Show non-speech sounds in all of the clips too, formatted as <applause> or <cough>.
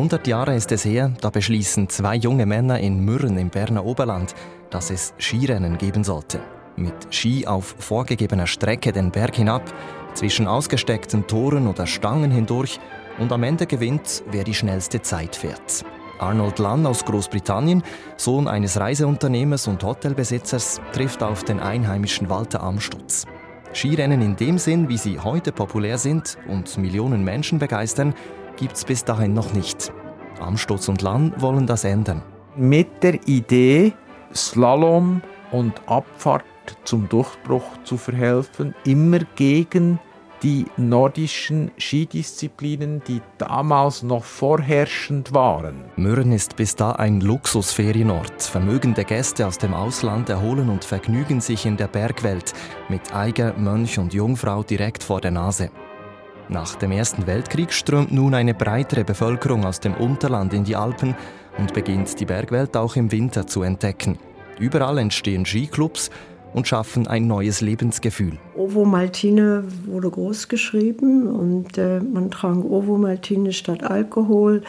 100 Jahre ist es her, da beschließen zwei junge Männer in Mürren im Berner Oberland, dass es Skirennen geben sollte. Mit Ski auf vorgegebener Strecke den Berg hinab, zwischen ausgesteckten Toren oder Stangen hindurch und am Ende gewinnt, wer die schnellste Zeit fährt. Arnold Lann aus Großbritannien, Sohn eines Reiseunternehmers und Hotelbesitzers, trifft auf den einheimischen Walter Amstutz. Skirennen in dem Sinn, wie sie heute populär sind und Millionen Menschen begeistern, gibt es bis dahin noch nicht. Amstutz und Lann wollen das ändern. Mit der Idee, Slalom und Abfahrt zum Durchbruch zu verhelfen, immer gegen die nordischen Skidisziplinen, die damals noch vorherrschend waren. Mürren ist bis da ein Luxusferienort. Vermögende Gäste aus dem Ausland erholen und vergnügen sich in der Bergwelt mit Eiger, Mönch und Jungfrau direkt vor der Nase. Nach dem Ersten Weltkrieg strömt nun eine breitere Bevölkerung aus dem Unterland in die Alpen und beginnt die Bergwelt auch im Winter zu entdecken. Überall entstehen Skiclubs und schaffen ein neues Lebensgefühl. Ovo Maltine wurde groß geschrieben und äh, man trank Ovo Maltine statt Alkohol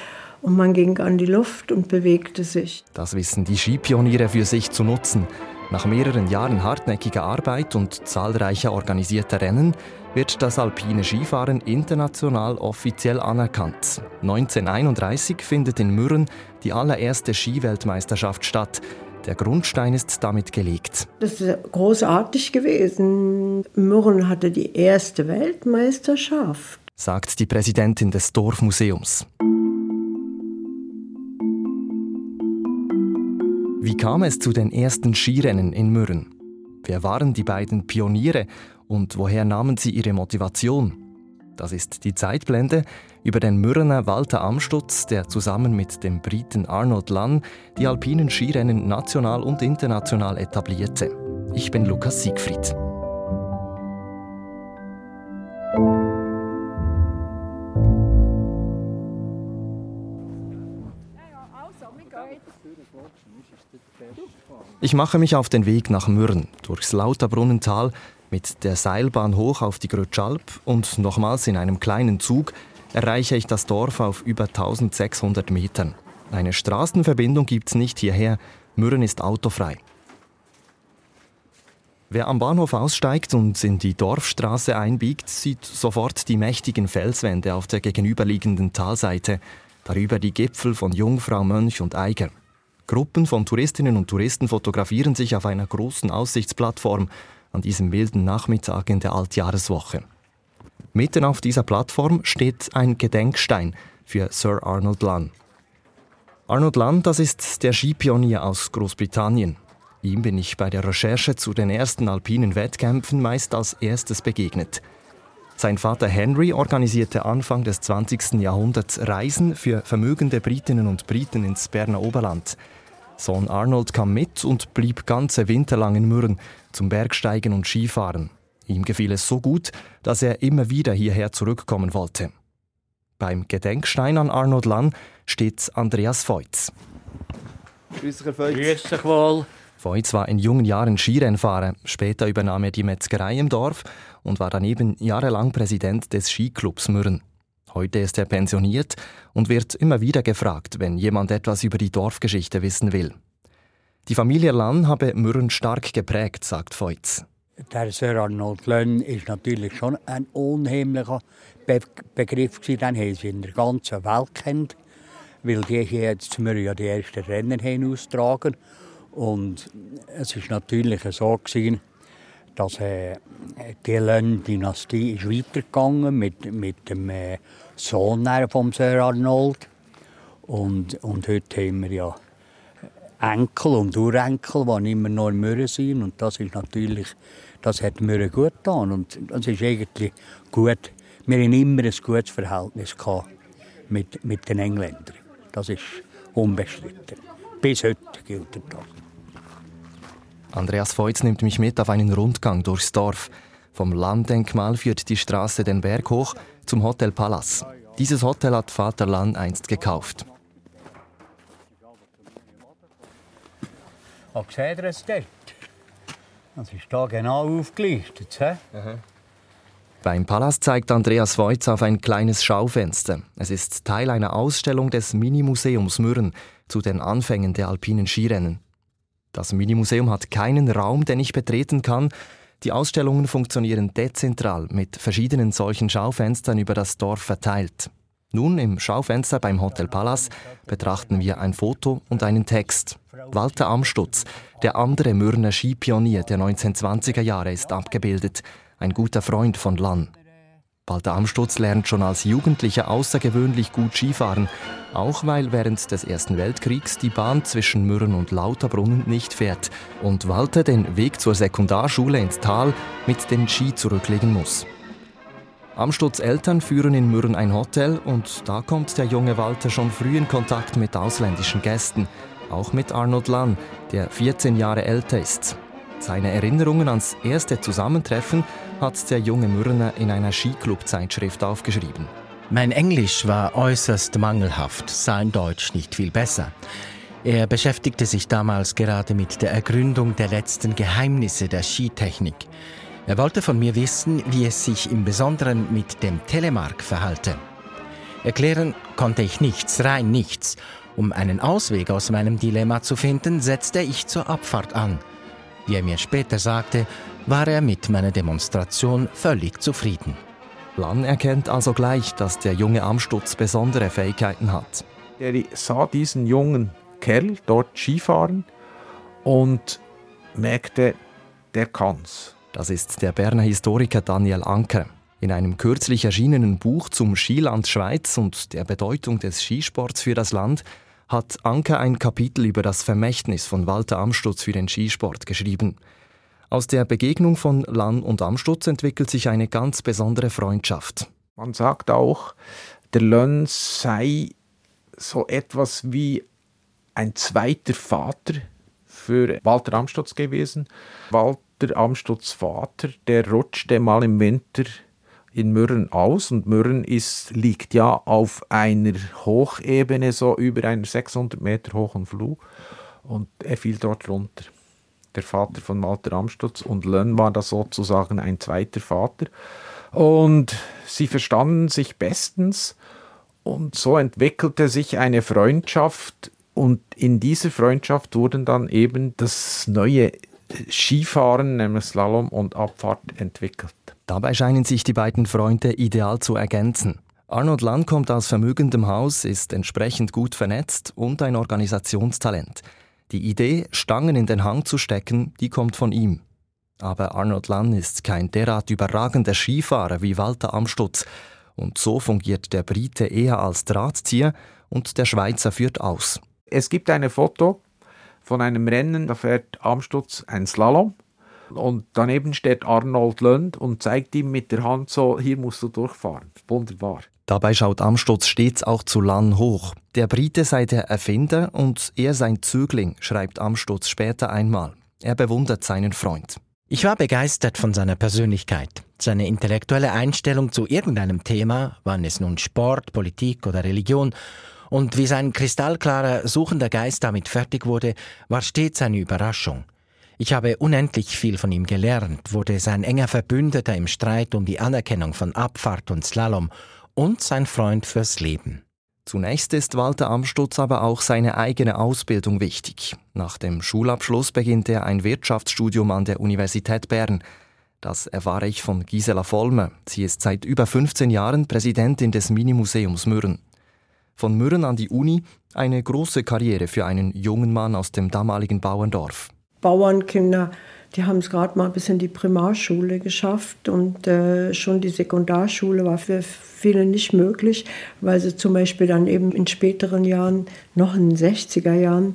und man ging an die Luft und bewegte sich. Das wissen die Skipioniere für sich zu nutzen. Nach mehreren Jahren hartnäckiger Arbeit und zahlreicher organisierter Rennen wird das alpine Skifahren international offiziell anerkannt. 1931 findet in Mürren die allererste Skiweltmeisterschaft statt. Der Grundstein ist damit gelegt. Das ist großartig gewesen. Mürren hatte die erste Weltmeisterschaft, sagt die Präsidentin des Dorfmuseums. Wie kam es zu den ersten Skirennen in Mürren? Wer waren die beiden Pioniere und woher nahmen sie ihre Motivation? Das ist die Zeitblende über den Mürrener Walter Amstutz, der zusammen mit dem Briten Arnold Lann die alpinen Skirennen national und international etablierte. Ich bin Lukas Siegfried. Ich mache mich auf den Weg nach Mürren, durchs Lauterbrunnental, mit der Seilbahn hoch auf die Grötschalp und nochmals in einem kleinen Zug erreiche ich das Dorf auf über 1600 Metern. Eine Straßenverbindung gibt es nicht hierher. Mürren ist autofrei. Wer am Bahnhof aussteigt und in die Dorfstraße einbiegt, sieht sofort die mächtigen Felswände auf der gegenüberliegenden Talseite, darüber die Gipfel von Jungfrau, Mönch und Eiger. Gruppen von Touristinnen und Touristen fotografieren sich auf einer großen Aussichtsplattform an diesem wilden Nachmittag in der Altjahreswoche. Mitten auf dieser Plattform steht ein Gedenkstein für Sir Arnold Lunn. Arnold Lunn, das ist der Skipionier aus Großbritannien. Ihm bin ich bei der Recherche zu den ersten alpinen Wettkämpfen meist als erstes begegnet. Sein Vater Henry organisierte Anfang des 20. Jahrhunderts Reisen für vermögende Britinnen und Briten ins Berner Oberland. Sohn Arnold kam mit und blieb ganze Winter lang in Mürren zum Bergsteigen und Skifahren. Ihm gefiel es so gut, dass er immer wieder hierher zurückkommen wollte. Beim Gedenkstein an Arnold Lann steht Andreas Feutz. Grüß dich, Herr Feutz. Grüß dich wohl. Feutz war in jungen Jahren Skirennfahrer. Später übernahm er die Metzgerei im Dorf und war daneben jahrelang Präsident des Skiclubs Mürren. Heute ist er pensioniert und wird immer wieder gefragt, wenn jemand etwas über die Dorfgeschichte wissen will. Die Familie Lann habe Mürren stark geprägt, sagt Feutz. Der Sir Arnold Lönn ist natürlich schon ein unheimlicher Be Begriff gewesen. Den haben sie in der ganzen Welt kennt, weil die hier jetzt wir ja die ersten Rennen haben austragen und es ist natürlich so gewesen, dass äh, die Lönn-Dynastie ist weitergegangen mit mit dem äh, Sohn von Sir Arnold und und heute haben wir ja Enkel und Urenkel, die immer noch in Mürren sind. Und das ist natürlich, das hat Mürren gut getan. Und das ist eigentlich gut. Wir haben immer ein gutes Verhältnis mit, mit den Engländern. Das ist unbestritten. Bis heute gilt das. Andreas Feutz nimmt mich mit auf einen Rundgang durchs Dorf. Vom Landdenkmal führt die Straße den Berg hoch zum Hotel Palace. Dieses Hotel hat Vater Lann einst gekauft. Aber seht ihr es dort? Das ist hier genau aufgelistet. He? Beim Palast zeigt Andreas Voits auf ein kleines Schaufenster. Es ist Teil einer Ausstellung des Minimuseums Mürren zu den Anfängen der alpinen Skirennen. Das Minimuseum hat keinen Raum, den ich betreten kann. Die Ausstellungen funktionieren dezentral mit verschiedenen solchen Schaufenstern über das Dorf verteilt. Nun im Schaufenster beim Hotel Palace betrachten wir ein Foto und einen Text. Walter Amstutz, der andere Mürner Skipionier der 1920er Jahre, ist abgebildet ein guter Freund von Lann. Walter Amstutz lernt schon als Jugendlicher außergewöhnlich gut Skifahren, auch weil während des Ersten Weltkriegs die Bahn zwischen Mürren und Lauterbrunnen nicht fährt und Walter den Weg zur Sekundarschule ins Tal mit den Ski zurücklegen muss. Amstutz Eltern führen in Mürren ein Hotel und da kommt der junge Walter schon früh in Kontakt mit ausländischen Gästen, auch mit Arnold Lann, der 14 Jahre älter ist. Seine Erinnerungen ans erste Zusammentreffen hat der junge Mürner in einer Skiclub-Zeitschrift aufgeschrieben. Mein Englisch war äußerst mangelhaft, sein Deutsch nicht viel besser. Er beschäftigte sich damals gerade mit der Ergründung der letzten Geheimnisse der Skitechnik. Er wollte von mir wissen, wie es sich im Besonderen mit dem Telemark verhalte. Erklären konnte ich nichts, rein nichts. Um einen Ausweg aus meinem Dilemma zu finden, setzte ich zur Abfahrt an – wie er mir später sagte, war er mit meiner Demonstration völlig zufrieden. Lann erkennt also gleich, dass der junge Amstutz besondere Fähigkeiten hat. Er sah diesen jungen Kerl dort Skifahren und merkte, der kann's. Das ist der Berner Historiker Daniel Anker. In einem kürzlich erschienenen Buch zum Skiland Schweiz und der Bedeutung des Skisports für das Land hat Anke ein Kapitel über das Vermächtnis von Walter Amstutz für den Skisport geschrieben. Aus der Begegnung von Lann und Amstutz entwickelt sich eine ganz besondere Freundschaft. Man sagt auch, der Lönn sei so etwas wie ein zweiter Vater für Walter Amstutz gewesen. Walter Amstutz Vater, der rutschte mal im Winter in Mürren aus und Mürren ist, liegt ja auf einer Hochebene, so über einer 600 Meter hohen Flur und er fiel dort runter. Der Vater von Walter Amstutz und Lönn war da sozusagen ein zweiter Vater. Und sie verstanden sich bestens und so entwickelte sich eine Freundschaft. Und in dieser Freundschaft wurden dann eben das neue Skifahren, nämlich Slalom und Abfahrt entwickelt. Dabei scheinen sich die beiden Freunde ideal zu ergänzen. Arnold Land kommt aus vermögendem Haus, ist entsprechend gut vernetzt und ein Organisationstalent. Die Idee, Stangen in den Hang zu stecken, die kommt von ihm. Aber Arnold Lann ist kein derart überragender Skifahrer wie Walter Amstutz. Und so fungiert der Brite eher als Drahtzieher und der Schweizer führt aus. Es gibt ein Foto von einem Rennen, da fährt Amstutz ein Slalom und daneben steht Arnold Lönd und zeigt ihm mit der Hand so, hier musst du durchfahren. Wunderbar. Dabei schaut Amstutz stets auch zu Lann hoch. Der Brite sei der Erfinder und er sein Zögling, schreibt Amstutz später einmal. Er bewundert seinen Freund. Ich war begeistert von seiner Persönlichkeit. Seine intellektuelle Einstellung zu irgendeinem Thema, wann es nun Sport, Politik oder Religion, und wie sein kristallklarer, suchender Geist damit fertig wurde, war stets eine Überraschung. Ich habe unendlich viel von ihm gelernt, wurde sein enger Verbündeter im Streit um die Anerkennung von Abfahrt und Slalom und sein Freund fürs Leben. Zunächst ist Walter Amstutz aber auch seine eigene Ausbildung wichtig. Nach dem Schulabschluss beginnt er ein Wirtschaftsstudium an der Universität Bern. Das erfahre ich von Gisela Vollmer. Sie ist seit über 15 Jahren Präsidentin des Minimuseums Mürren. Von Mürren an die Uni eine große Karriere für einen jungen Mann aus dem damaligen Bauerndorf. Bauernkinder, die haben es gerade mal bis in die Primarschule geschafft und äh, schon die Sekundarschule war für viele nicht möglich, weil sie zum Beispiel dann eben in späteren Jahren, noch in den 60er Jahren,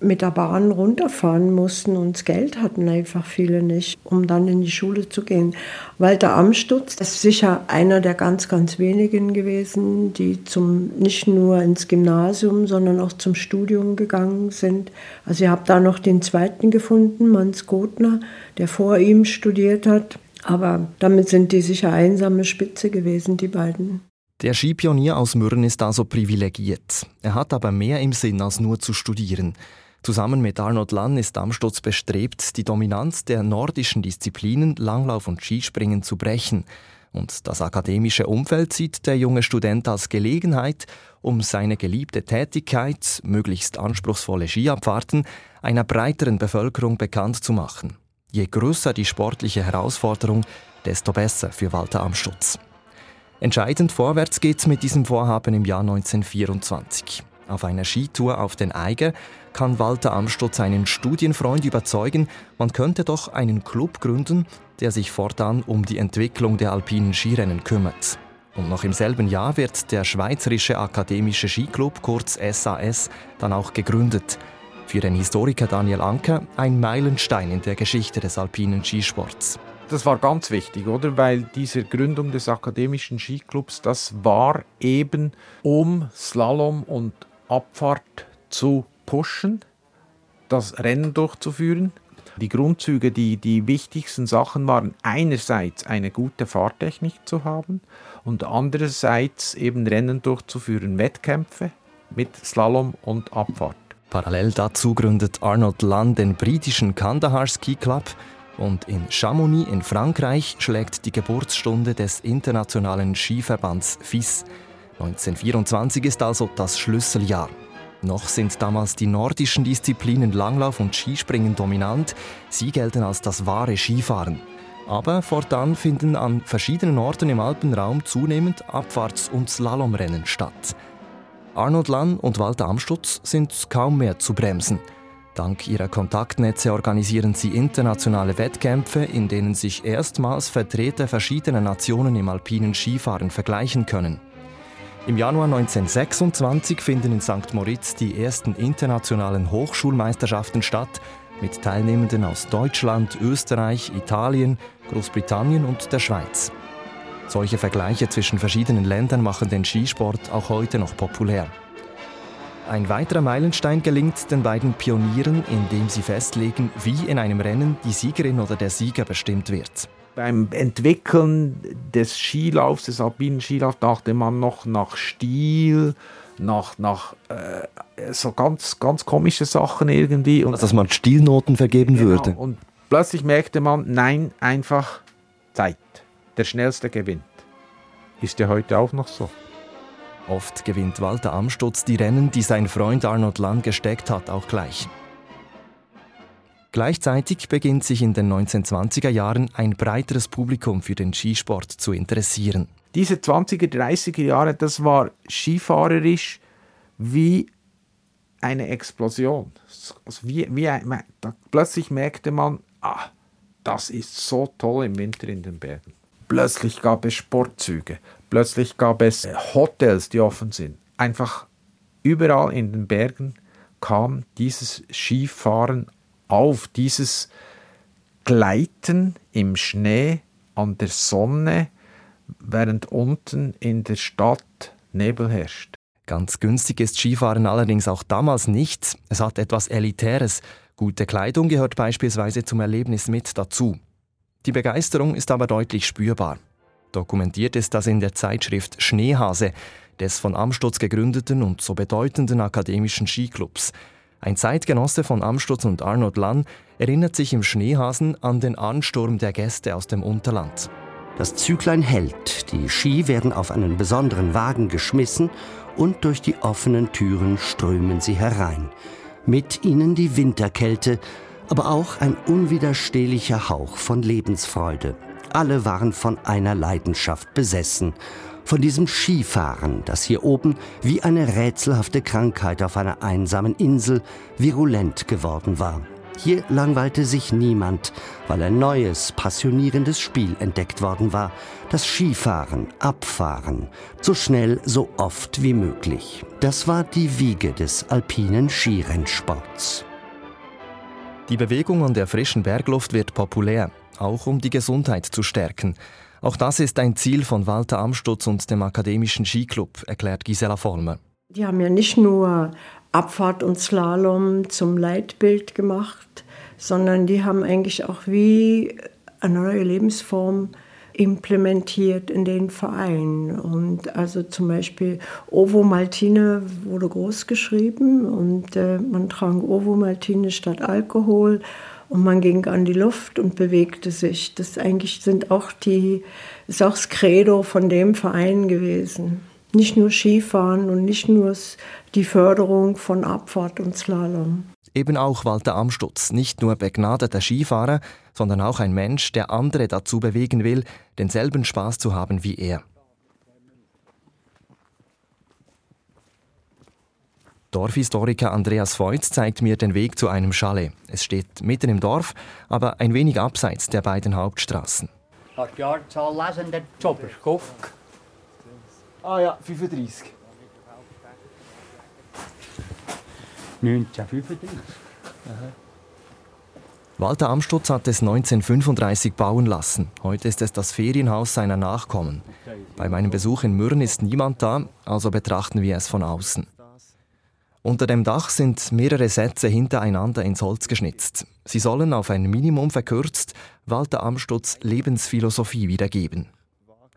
mit der Bahn runterfahren mussten und das Geld hatten einfach viele nicht, um dann in die Schule zu gehen. Walter Amstutz ist sicher einer der ganz, ganz wenigen gewesen, die zum, nicht nur ins Gymnasium, sondern auch zum Studium gegangen sind. Also ihr habt da noch den zweiten gefunden, Mans Gotner, der vor ihm studiert hat. Aber damit sind die sicher einsame Spitze gewesen, die beiden. Der Skipionier aus Mürren ist also privilegiert. Er hat aber mehr im Sinn, als nur zu studieren. Zusammen mit Arnold Lann ist Amstutz bestrebt, die Dominanz der nordischen Disziplinen Langlauf und Skispringen zu brechen. Und das akademische Umfeld sieht der junge Student als Gelegenheit, um seine geliebte Tätigkeit, möglichst anspruchsvolle Skiabfahrten, einer breiteren Bevölkerung bekannt zu machen. Je größer die sportliche Herausforderung, desto besser für Walter Amstutz. Entscheidend vorwärts geht's mit diesem Vorhaben im Jahr 1924. Auf einer Skitour auf den Eiger kann Walter Amstutz einen Studienfreund überzeugen, man könnte doch einen Club gründen, der sich fortan um die Entwicklung der alpinen Skirennen kümmert. Und noch im selben Jahr wird der Schweizerische Akademische Skiclub, kurz SAS, dann auch gegründet. Für den Historiker Daniel Anker ein Meilenstein in der Geschichte des alpinen Skisports. Das war ganz wichtig, oder? Weil diese Gründung des akademischen Skiclubs, das war eben, um Slalom und Abfahrt zu pushen, das Rennen durchzuführen. Die Grundzüge, die, die wichtigsten Sachen waren einerseits eine gute Fahrtechnik zu haben und andererseits eben Rennen durchzuführen, Wettkämpfe mit Slalom und Abfahrt. Parallel dazu gründet Arnold Lunn den britischen Kandahar Ski Club und in Chamonix in Frankreich schlägt die Geburtsstunde des internationalen Skiverbands FIS. 1924 ist also das Schlüsseljahr. Noch sind damals die nordischen Disziplinen Langlauf und Skispringen dominant. Sie gelten als das wahre Skifahren. Aber fortan finden an verschiedenen Orten im Alpenraum zunehmend Abfahrts- und Slalomrennen statt. Arnold Lann und Walter Amstutz sind kaum mehr zu bremsen. Dank ihrer Kontaktnetze organisieren sie internationale Wettkämpfe, in denen sich erstmals Vertreter verschiedener Nationen im alpinen Skifahren vergleichen können. Im Januar 1926 finden in St. Moritz die ersten internationalen Hochschulmeisterschaften statt, mit Teilnehmenden aus Deutschland, Österreich, Italien, Großbritannien und der Schweiz. Solche Vergleiche zwischen verschiedenen Ländern machen den Skisport auch heute noch populär. Ein weiterer Meilenstein gelingt den beiden Pionieren, indem sie festlegen, wie in einem Rennen die Siegerin oder der Sieger bestimmt wird beim Entwickeln des Skilaufs, des alpinen Skilaufs, dachte man noch nach Stil, nach, nach äh, so ganz, ganz komische Sachen irgendwie. Und, also, dass man Stilnoten vergeben genau, würde. Und plötzlich merkte man, nein, einfach Zeit. Der Schnellste gewinnt. Ist ja heute auch noch so. Oft gewinnt Walter Amstutz die Rennen, die sein Freund Arnold Lang gesteckt hat, auch gleich. Gleichzeitig beginnt sich in den 1920er Jahren ein breiteres Publikum für den Skisport zu interessieren. Diese 20er, 30er Jahre, das war skifahrerisch wie eine Explosion. Also wie, wie ein, plötzlich merkte man, ah, das ist so toll im Winter in den Bergen. Plötzlich gab es Sportzüge, plötzlich gab es äh, Hotels, die offen sind. Einfach überall in den Bergen kam dieses Skifahren auf, dieses Gleiten im Schnee an der Sonne, während unten in der Stadt Nebel herrscht. Ganz günstig ist Skifahren allerdings auch damals nicht. Es hat etwas Elitäres. Gute Kleidung gehört beispielsweise zum Erlebnis mit dazu. Die Begeisterung ist aber deutlich spürbar. Dokumentiert ist das in der Zeitschrift Schneehase, des von Amstutz gegründeten und so bedeutenden akademischen Skiclubs. Ein Zeitgenosse von Amstutz und Arnold Lann erinnert sich im Schneehasen an den Ansturm der Gäste aus dem Unterland. Das Züglein hält, die Ski werden auf einen besonderen Wagen geschmissen und durch die offenen Türen strömen sie herein. Mit ihnen die Winterkälte, aber auch ein unwiderstehlicher Hauch von Lebensfreude. Alle waren von einer Leidenschaft besessen von diesem Skifahren, das hier oben wie eine rätselhafte Krankheit auf einer einsamen Insel virulent geworden war. Hier langweilte sich niemand, weil ein neues, passionierendes Spiel entdeckt worden war. Das Skifahren, Abfahren, so schnell, so oft wie möglich. Das war die Wiege des alpinen Skirennsports. Die Bewegung an der frischen Bergluft wird populär, auch um die Gesundheit zu stärken. Auch das ist ein Ziel von Walter Amstutz und dem Akademischen Skiclub, erklärt Gisela Vollmer. Die haben ja nicht nur Abfahrt und Slalom zum Leitbild gemacht, sondern die haben eigentlich auch wie eine neue Lebensform implementiert in den Vereinen. Und also zum Beispiel Ovo Maltine wurde groß und äh, man trank Ovo Maltine statt Alkohol und man ging an die Luft und bewegte sich. Das eigentlich sind auch die, ist auch das Credo von dem Verein gewesen. Nicht nur Skifahren und nicht nur die Förderung von Abfahrt und Slalom. Eben auch Walter Amstutz, nicht nur begnadeter Skifahrer, sondern auch ein Mensch, der andere dazu bewegen will, denselben Spaß zu haben wie er. Dorfhistoriker Andreas Voigt zeigt mir den Weg zu einem Chalet. Es steht mitten im Dorf, aber ein wenig abseits der beiden Hauptstraßen. Hast die Jahrzahl lesen, der Zoberskopf? Ah ja, 35. 1935. Walter Amstutz hat es 1935 bauen lassen. Heute ist es das Ferienhaus seiner Nachkommen. Bei meinem Besuch in Mürren ist niemand da, also betrachten wir es von außen. Unter dem Dach sind mehrere Sätze hintereinander ins Holz geschnitzt. Sie sollen auf ein Minimum verkürzt Walter Amstutz Lebensphilosophie wiedergeben.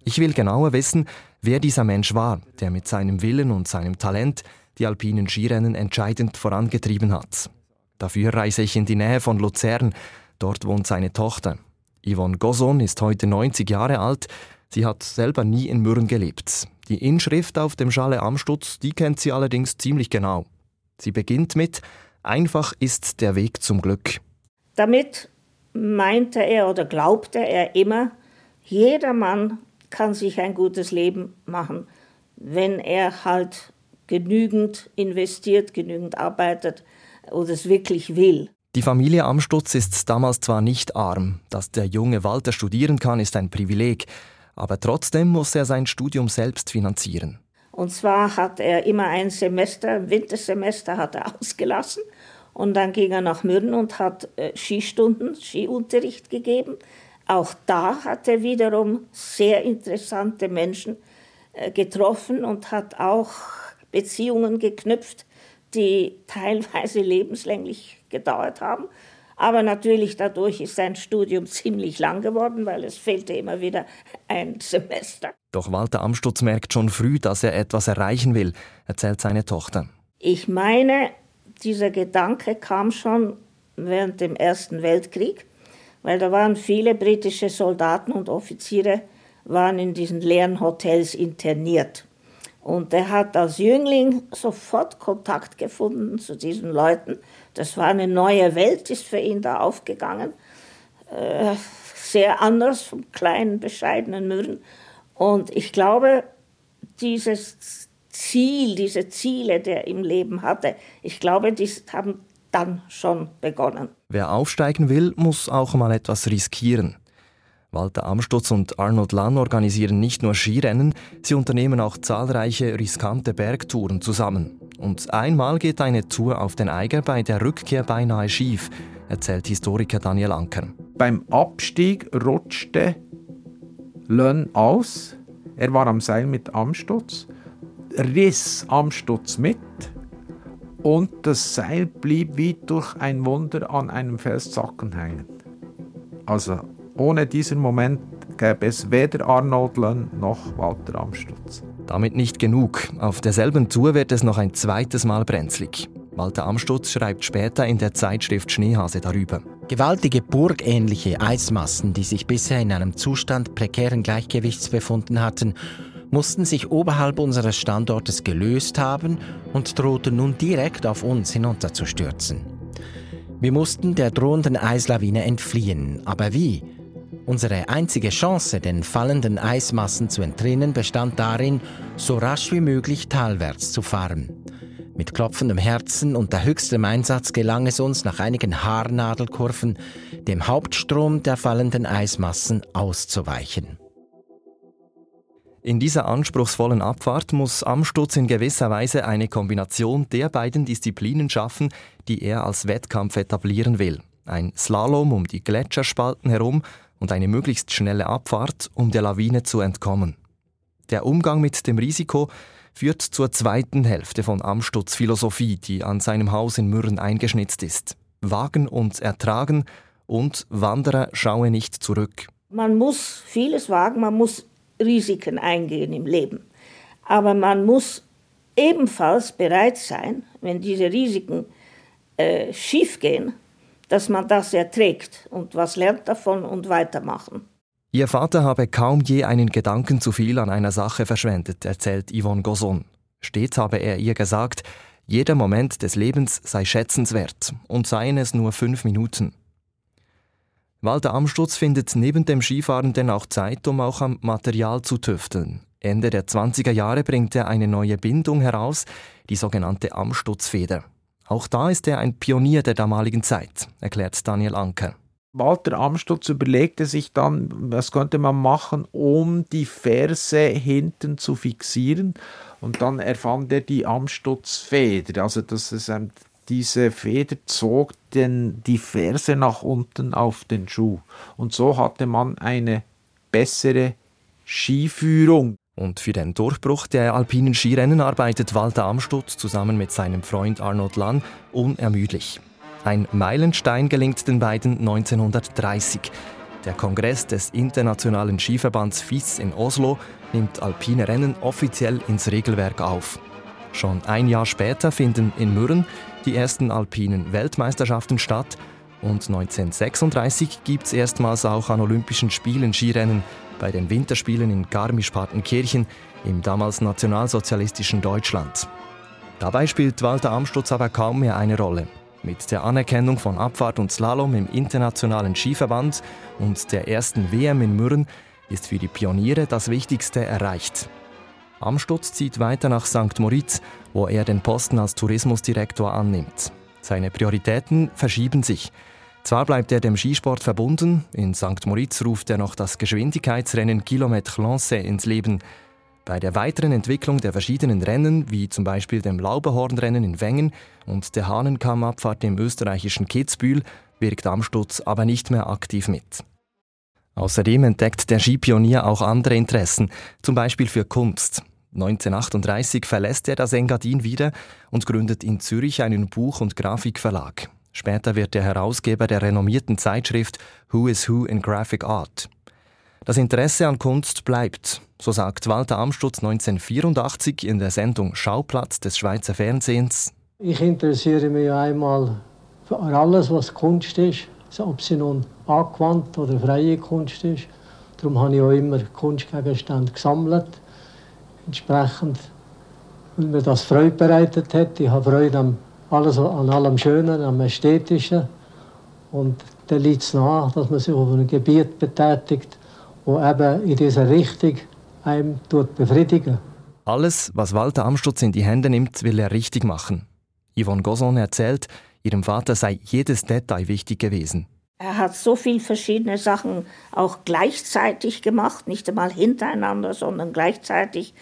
Ich will genauer wissen, wer dieser Mensch war, der mit seinem Willen und seinem Talent die alpinen Skirennen entscheidend vorangetrieben hat. Dafür reise ich in die Nähe von Luzern. Dort wohnt seine Tochter. Yvonne Gosson ist heute 90 Jahre alt. Sie hat selber nie in Mürren gelebt. Die Inschrift auf dem Schale Amstutz, die kennt sie allerdings ziemlich genau. Sie beginnt mit Einfach ist der Weg zum Glück. Damit meinte er oder glaubte er immer, jeder Mann kann sich ein gutes Leben machen, wenn er halt genügend investiert, genügend arbeitet oder es wirklich will. Die Familie Amstutz ist damals zwar nicht arm. Dass der junge Walter studieren kann, ist ein Privileg. Aber trotzdem muss er sein Studium selbst finanzieren. Und zwar hat er immer ein Semester, Wintersemester hat er <laughs> ausgelassen. Und dann ging er nach Mürren und hat äh, Skistunden, Skiunterricht gegeben. Auch da hat er wiederum sehr interessante Menschen äh, getroffen und hat auch Beziehungen geknüpft, die <laughs> teilweise lebenslänglich gedauert haben. Aber natürlich dadurch ist sein Studium ziemlich lang geworden, weil es fehlte immer wieder ein Semester. Doch Walter Amstutz merkt schon früh, dass er etwas erreichen will, erzählt seine Tochter. Ich meine, dieser Gedanke kam schon während dem Ersten Weltkrieg, weil da waren viele britische Soldaten und Offiziere waren in diesen leeren Hotels interniert. Und er hat als Jüngling sofort Kontakt gefunden zu diesen Leuten. Das war eine neue Welt, ist für ihn da aufgegangen. Äh, sehr anders vom kleinen, bescheidenen Mürren. Und ich glaube, dieses Ziel, diese Ziele, die er im Leben hatte, ich glaube, die haben dann schon begonnen. Wer aufsteigen will, muss auch mal etwas riskieren. Walter Amstutz und Arnold Lann organisieren nicht nur Skirennen, sie unternehmen auch zahlreiche riskante Bergtouren zusammen. Und einmal geht eine Tour auf den Eiger bei der Rückkehr beinahe schief, erzählt Historiker Daniel Anker. Beim Abstieg rutschte Lönn aus. Er war am Seil mit Amstutz, riss Amstutz mit und das Seil blieb wie durch ein Wunder an einem Felszacken hängen. Also ohne diesen Moment gäbe es weder Arnold Lönn noch Walter Amstutz. Damit nicht genug. Auf derselben Tour wird es noch ein zweites Mal brenzlig. Walter Amstutz schreibt später in der Zeitschrift Schneehase darüber. Gewaltige burgähnliche Eismassen, die sich bisher in einem Zustand prekären Gleichgewichts befunden hatten, mussten sich oberhalb unseres Standortes gelöst haben und drohten nun direkt auf uns hinunterzustürzen. Wir mussten der drohenden Eislawine entfliehen, aber wie? Unsere einzige Chance, den fallenden Eismassen zu entrinnen, bestand darin, so rasch wie möglich talwärts zu fahren. Mit klopfendem Herzen und der höchstem Einsatz gelang es uns nach einigen Haarnadelkurven, dem Hauptstrom der fallenden Eismassen auszuweichen. In dieser anspruchsvollen Abfahrt muss Amstutz in gewisser Weise eine Kombination der beiden Disziplinen schaffen, die er als Wettkampf etablieren will. Ein Slalom um die Gletscherspalten herum und eine möglichst schnelle Abfahrt, um der Lawine zu entkommen. Der Umgang mit dem Risiko führt zur zweiten Hälfte von Amstutz Philosophie, die an seinem Haus in Mürren eingeschnitzt ist. Wagen und ertragen und Wanderer schaue nicht zurück. Man muss vieles wagen, man muss Risiken eingehen im Leben. Aber man muss ebenfalls bereit sein, wenn diese Risiken äh, schiefgehen, dass man das erträgt und was lernt davon und weitermachen. Ihr Vater habe kaum je einen Gedanken zu viel an einer Sache verschwendet, erzählt Yvonne Gosson. Stets habe er ihr gesagt, jeder Moment des Lebens sei schätzenswert und seien es nur fünf Minuten. Walter Amstutz findet neben dem Skifahren denn auch Zeit, um auch am Material zu tüfteln. Ende der 20er Jahre bringt er eine neue Bindung heraus, die sogenannte Amstutzfeder. Auch da ist er ein Pionier der damaligen Zeit, erklärt Daniel Anker. Walter Amstutz überlegte sich dann, was könnte man machen, um die Ferse hinten zu fixieren. Und dann erfand er die Amstutzfeder. Also das ist ein, diese Feder zog den, die Ferse nach unten auf den Schuh. Und so hatte man eine bessere Skiführung. Und für den Durchbruch der alpinen Skirennen arbeitet Walter Amstutz zusammen mit seinem Freund Arnold Lann unermüdlich. Ein Meilenstein gelingt den beiden 1930. Der Kongress des Internationalen Skiverbands FIS in Oslo nimmt alpine Rennen offiziell ins Regelwerk auf. Schon ein Jahr später finden in Mürren die ersten alpinen Weltmeisterschaften statt und 1936 gibt es erstmals auch an Olympischen Spielen Skirennen bei den Winterspielen in Garmisch-Partenkirchen im damals nationalsozialistischen Deutschland. Dabei spielt Walter Amstutz aber kaum mehr eine Rolle. Mit der Anerkennung von Abfahrt und Slalom im Internationalen Skiverband und der ersten WM in Mürren ist für die Pioniere das Wichtigste erreicht. Amstutz zieht weiter nach St. Moritz, wo er den Posten als Tourismusdirektor annimmt. Seine Prioritäten verschieben sich. Zwar bleibt er dem Skisport verbunden, in St. Moritz ruft er noch das Geschwindigkeitsrennen Kilometre Lancé ins Leben. Bei der weiteren Entwicklung der verschiedenen Rennen, wie zum Beispiel dem Lauberhornrennen in Wengen und der Hahnenkammabfahrt im österreichischen Kitzbühel, wirkt Amstutz aber nicht mehr aktiv mit. Außerdem entdeckt der Skipionier auch andere Interessen, zum Beispiel für Kunst. 1938 verlässt er das Engadin wieder und gründet in Zürich einen Buch- und Grafikverlag. Später wird er Herausgeber der renommierten Zeitschrift Who is Who in Graphic Art. Das Interesse an Kunst bleibt, so sagt Walter Amstutz 1984 in der Sendung Schauplatz des Schweizer Fernsehens. Ich interessiere mich einmal für alles, was Kunst ist, ob sie nun angewandt oder freie Kunst ist. Darum habe ich auch immer Kunstgegenstände gesammelt. Entsprechend, weil mir das Freude bereitet hat. Ich habe Freude am alles an allem Schönen, am Ästhetischen. Und dann liegt es nahe, dass man sich auf einem Gebiet betätigt, wo eben in dieser Richtung einem befriedigen Alles, was Walter Amstutz in die Hände nimmt, will er richtig machen. Yvonne Gosson erzählt, ihrem Vater sei jedes Detail wichtig gewesen. Er hat so viele verschiedene Sachen auch gleichzeitig gemacht, nicht einmal hintereinander, sondern gleichzeitig.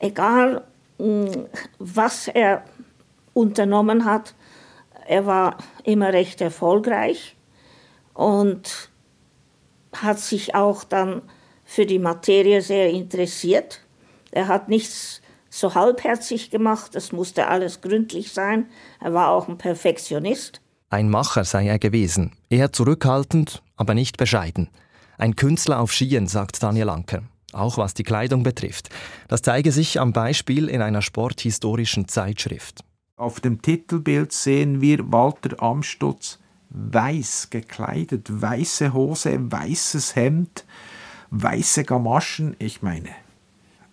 Egal, hm, was er unternommen hat. Er war immer recht erfolgreich und hat sich auch dann für die Materie sehr interessiert. Er hat nichts so halbherzig gemacht, es musste alles gründlich sein. Er war auch ein Perfektionist. Ein Macher sei er gewesen, eher zurückhaltend, aber nicht bescheiden. Ein Künstler auf Skien, sagt Daniel Anker, auch was die Kleidung betrifft. Das zeige sich am Beispiel in einer sporthistorischen Zeitschrift. Auf dem Titelbild sehen wir Walter Amstutz weiß gekleidet, weiße Hose, weißes Hemd, weiße Gamaschen. Ich meine,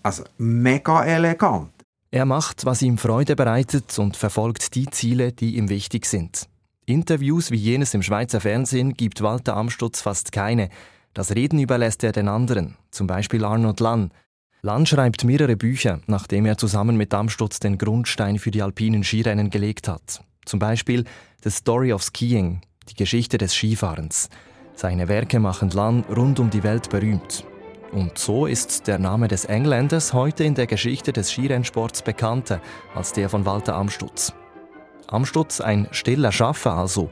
also mega elegant. Er macht, was ihm Freude bereitet und verfolgt die Ziele, die ihm wichtig sind. Interviews wie jenes im Schweizer Fernsehen gibt Walter Amstutz fast keine. Das Reden überlässt er den anderen, zum Beispiel Arnold Lann, Lann schreibt mehrere Bücher, nachdem er zusammen mit Amstutz den Grundstein für die alpinen Skirennen gelegt hat. Zum Beispiel The Story of Skiing, die Geschichte des Skifahrens. Seine Werke machen Lann rund um die Welt berühmt. Und so ist der Name des Engländers heute in der Geschichte des Skirennsports bekannter als der von Walter Amstutz. Amstutz, ein stiller Schaffer also,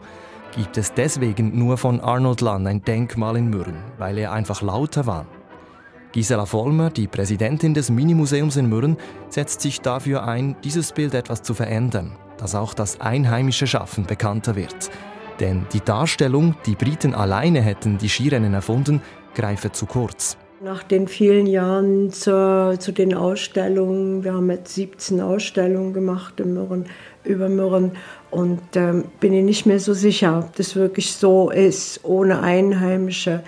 gibt es deswegen nur von Arnold Lann ein Denkmal in Mürren, weil er einfach lauter war. Gisela Vollmer, die Präsidentin des Minimuseums in Mürren, setzt sich dafür ein, dieses Bild etwas zu verändern, dass auch das einheimische Schaffen bekannter wird. Denn die Darstellung, die Briten alleine hätten die Skirennen erfunden, greife zu kurz. Nach den vielen Jahren zur, zu den Ausstellungen, wir haben jetzt 17 Ausstellungen gemacht in Mürren, über Mürren und ähm, bin ich nicht mehr so sicher, ob das wirklich so ist, ohne Einheimische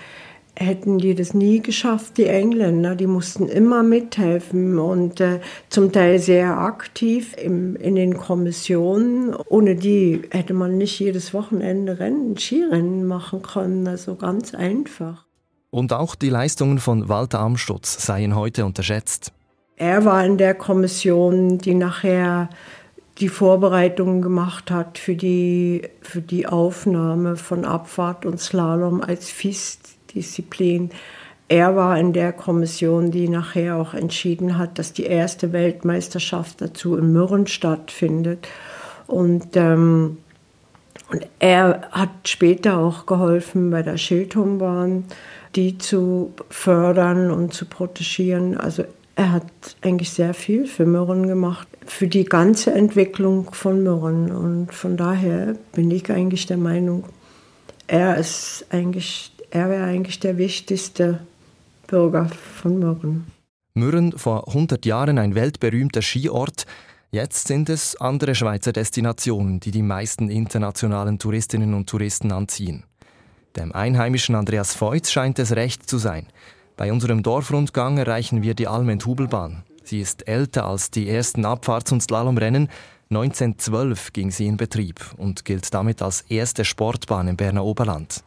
hätten die das nie geschafft, die Engländer. Die mussten immer mithelfen und äh, zum Teil sehr aktiv im, in den Kommissionen. Ohne die hätte man nicht jedes Wochenende Rennen, Skirennen machen können. Also ganz einfach. Und auch die Leistungen von Walter Amstutz seien heute unterschätzt. Er war in der Kommission, die nachher die Vorbereitungen gemacht hat für die, für die Aufnahme von Abfahrt und Slalom als FIS-Disziplin. Er war in der Kommission, die nachher auch entschieden hat, dass die erste Weltmeisterschaft dazu in Mürren stattfindet. Und ähm, und er hat später auch geholfen bei der Schildhumbahn, die zu fördern und zu protegieren. Also er hat eigentlich sehr viel für Mürren gemacht, für die ganze Entwicklung von Mürren. Und von daher bin ich eigentlich der Meinung, er ist eigentlich, er wäre eigentlich der wichtigste Bürger von Mürren. Mürren vor 100 Jahren ein weltberühmter Skiort, Jetzt sind es andere Schweizer Destinationen, die die meisten internationalen Touristinnen und Touristen anziehen. Dem einheimischen Andreas Feutz scheint es recht zu sein. Bei unserem Dorfrundgang erreichen wir die Almend-Hubelbahn. Sie ist älter als die ersten Abfahrts- und Slalomrennen. 1912 ging sie in Betrieb und gilt damit als erste Sportbahn im Berner Oberland.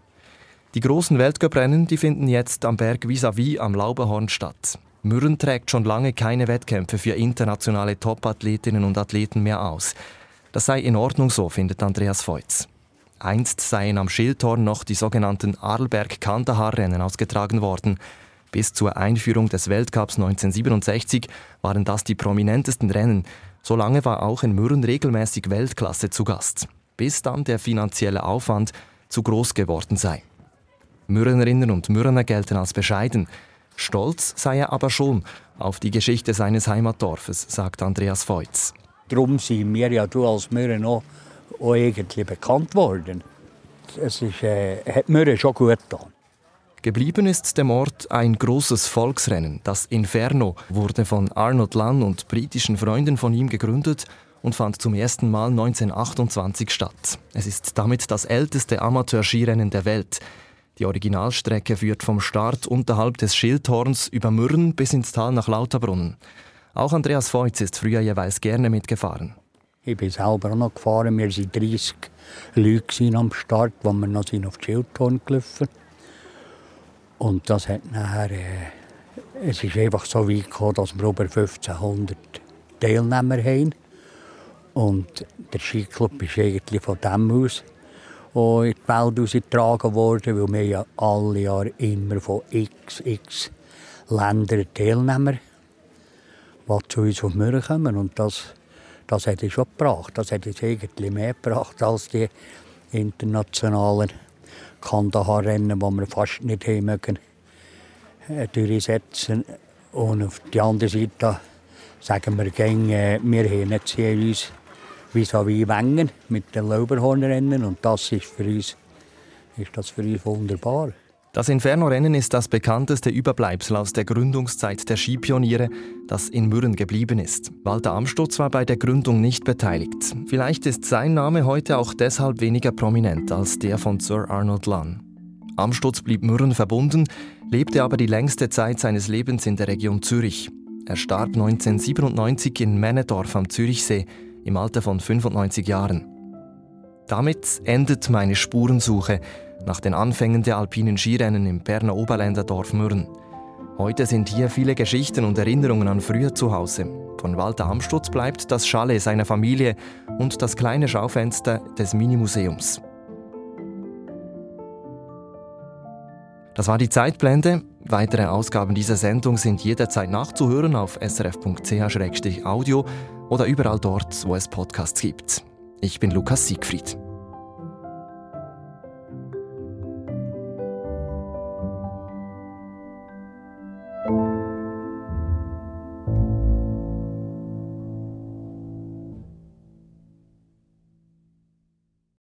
Die großen Weltcuprennen die finden jetzt am Berg vis-à-vis -vis am Lauberhorn statt. Mürren trägt schon lange keine Wettkämpfe für internationale Topathletinnen und Athleten mehr aus. Das sei in Ordnung so, findet Andreas Feutz. Einst seien am Schildhorn noch die sogenannten Arlberg-Kandahar-Rennen ausgetragen worden. Bis zur Einführung des Weltcups 1967 waren das die prominentesten Rennen. Solange war auch in Mürren regelmäßig Weltklasse zu Gast. Bis dann der finanzielle Aufwand zu groß geworden sei. Mürrenerinnen und Mürrener gelten als bescheiden. Stolz sei er aber schon auf die Geschichte seines Heimatdorfes, sagt Andreas Feutz. Darum sind wir ja du als Mürren auch, auch irgendwie bekannt worden. Es ist, äh, hat Mürren schon gut getan. Geblieben ist dem Ort ein großes Volksrennen. Das Inferno wurde von Arnold Lann und britischen Freunden von ihm gegründet und fand zum ersten Mal 1928 statt. Es ist damit das älteste Amateurskirennen der Welt. Die Originalstrecke führt vom Start unterhalb des Schildhorns über Mürren bis ins Tal nach Lauterbrunnen. Auch Andreas Feutz ist früher jeweils gerne mitgefahren. Ich bin selber auch noch gefahren. Wir waren 30 Leute am Start, wo wir noch sind auf Schildhorn gelaufen Und das hat nachher, äh, es ist einfach so weit gekommen, dass wir über 1500 Teilnehmer haben. Und der Skiclub ist eigentlich von dem aus in die Welt ausgetragen worden, weil wir ja alle Jahre immer von x, x Ländern Teilnehmer, die zu uns auf Mürren kommen. Und das, das hat es schon gebracht. Das hat es eigentlich mehr gebracht als die internationalen Kandahar-Rennen, die wir fast nicht haben mögen, durchsetzen. Und auf der anderen Seite sagen wir, gerne, wir haben jetzt uns vis-à-vis Wengen mit den Lauberhornrennen und das ist für uns, ist das für uns wunderbar. Das Inferno-Rennen ist das bekannteste Überbleibsel aus der Gründungszeit der Skipioniere, das in Mürren geblieben ist. Walter Amstutz war bei der Gründung nicht beteiligt. Vielleicht ist sein Name heute auch deshalb weniger prominent als der von Sir Arnold Lunn. Amstutz blieb Mürren verbunden, lebte aber die längste Zeit seines Lebens in der Region Zürich. Er starb 1997 in Männedorf am Zürichsee im Alter von 95 Jahren. Damit endet meine Spurensuche nach den Anfängen der alpinen Skirennen im Berner Oberländer Dorf Mürren. Heute sind hier viele Geschichten und Erinnerungen an früher zu Hause. Von Walter Amstutz bleibt das Chalet seiner Familie und das kleine Schaufenster des Minimuseums. Das war die Zeitblende. Weitere Ausgaben dieser Sendung sind jederzeit nachzuhören auf srf.ch-audio oder überall dort, wo es Podcasts gibt. Ich bin Lukas Siegfried.